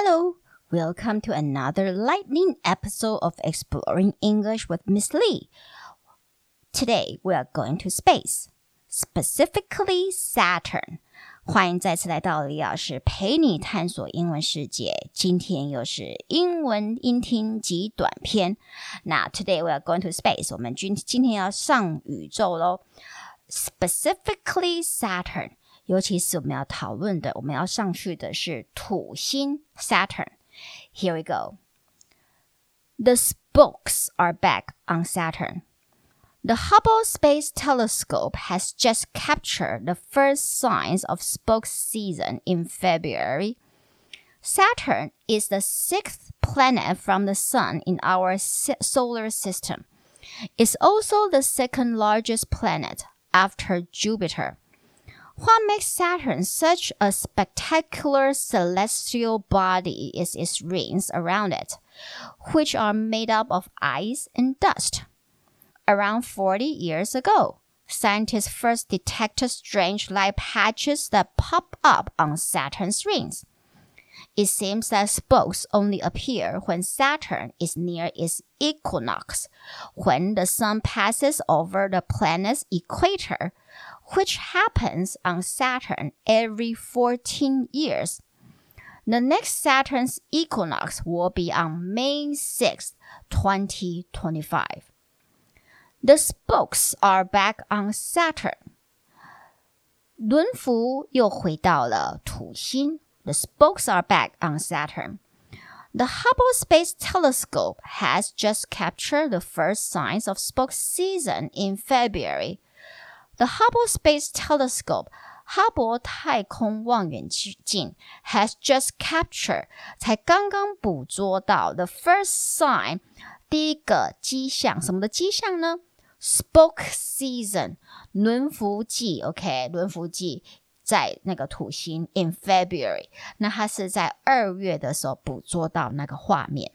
Hello, welcome to another lightning episode of Exploring English with Miss Lee. Today we are going to space, specifically Saturn. 欢迎再次来到李老师陪你探索英文世界。今天又是英文音听及短篇。那 Today we are going to space，我们今今天要上宇宙喽。Specifically Saturn， 尤其是我们要讨论的，我们要上去的是土星 Saturn。Here we go. The spokes are back on Saturn. The Hubble Space Telescope has just captured the first signs of spoke season in February. Saturn is the sixth planet from the Sun in our solar system. It's also the second largest planet after Jupiter. What makes Saturn such a spectacular celestial body is its rings around it, which are made up of ice and dust. Around 40 years ago, scientists first detected strange light patches that pop up on Saturn's rings. It seems that spokes only appear when Saturn is near its equinox, when the sun passes over the planet's equator, which happens on Saturn every 14 years. The next Saturn's equinox will be on May 6, 2025. The spokes are back on Saturn. 轮辐又回到了土星。The spokes are back on Saturn. The Hubble Space Telescope has just captured the first signs of spoke season in February. the Hubble Space Telescope 哈勃太空望远镜 has just captured 才刚刚捕捉到 the first sign 第一个迹象，什么的迹象呢？Spoke season 轮辐季，OK，轮辐季在那个土星 in February，那它是在二月的时候捕捉到那个画面。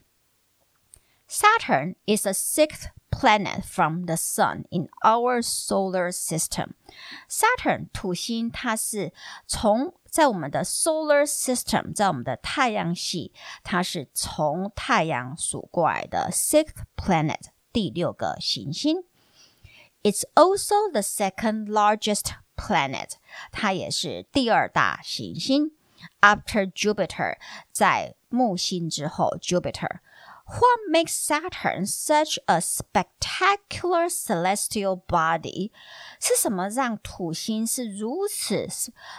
Saturn is the sixth planet from the Sun in our solar system. Saturn 土星它是从在我们的 solar system，在我们的太阳系，它是从太阳数过来的 sixth planet 第六个行星。it's also the second largest planet，它也是第二大行星，after Jupiter，在木星之后，Jupiter。 what makes Saturn such a spectacular celestial body？是什么让土星是如此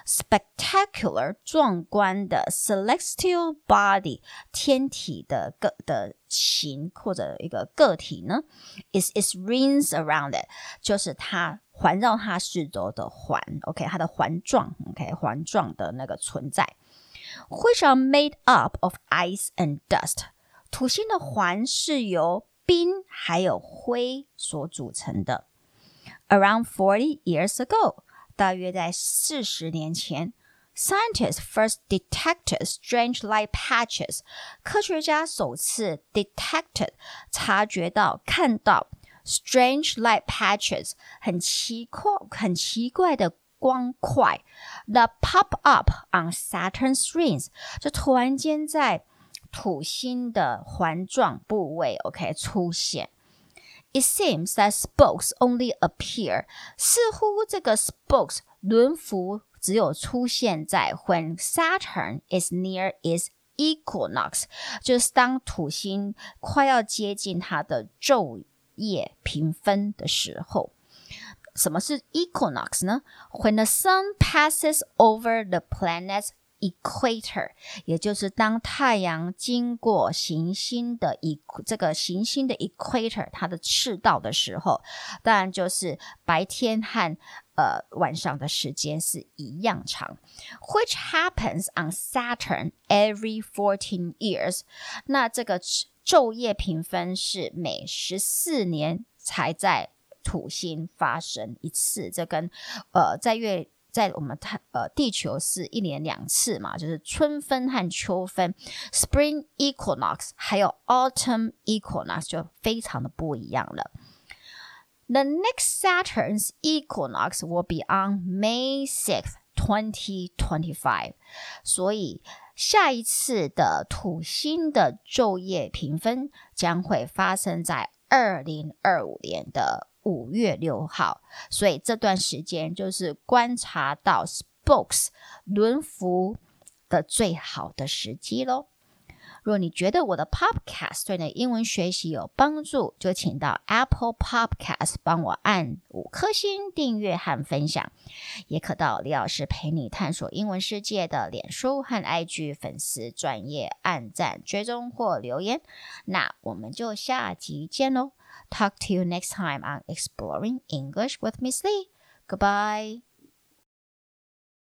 spectacular 壮观的 celestial body 天体的个的形或者一个个体呢？Is its rings around it？就是它环绕它四周的环，OK，它的环状，OK，环状的那个存在，which are made up of ice and dust。 土星的环是由冰还有灰所组成的。Around forty years ago，大约在四十年前，scientists first detected strange light patches。科学家首次 detected 察觉到看到 strange light patches 很奇怪很奇怪的光块，that pop up on Saturn's rings，就突然间在 土星的环状部位，OK 出现。It seems that spokes only appear，似乎这个 spokes 轮辐只有出现在 when Saturn is near its equinox，就是当土星快要接近它的昼夜平分的时候。什么是 equinox 呢？When the sun passes over the planet's equator，也就是当太阳经过行星的以这个行星的 equator 它的赤道的时候，当然就是白天和呃晚上的时间是一样长，which happens on Saturn every fourteen years。那这个昼夜平分是每十四年才在土星发生一次，这跟呃在月。在我们太呃地球是一年两次嘛，就是春分和秋分 （Spring Equinox） 还有 Autumn Equinox 就非常的不一样了。The next Saturn's equinox will be on May 6th, 2025. 所以下一次的土星的昼夜平分将会发生在二零二五年的五月六号，所以这段时间就是观察到 spokes 轮幅的最好的时机喽。若你觉得我的 Podcast 对你的英文学习有帮助，就请到 Apple Podcast 帮我按五颗星订阅和分享，也可到李老师陪你探索英文世界的脸书和 IG 粉丝专业按赞追踪或留言。那我们就下集见喽！Talk to you next time on Exploring English with Miss Lee. Goodbye.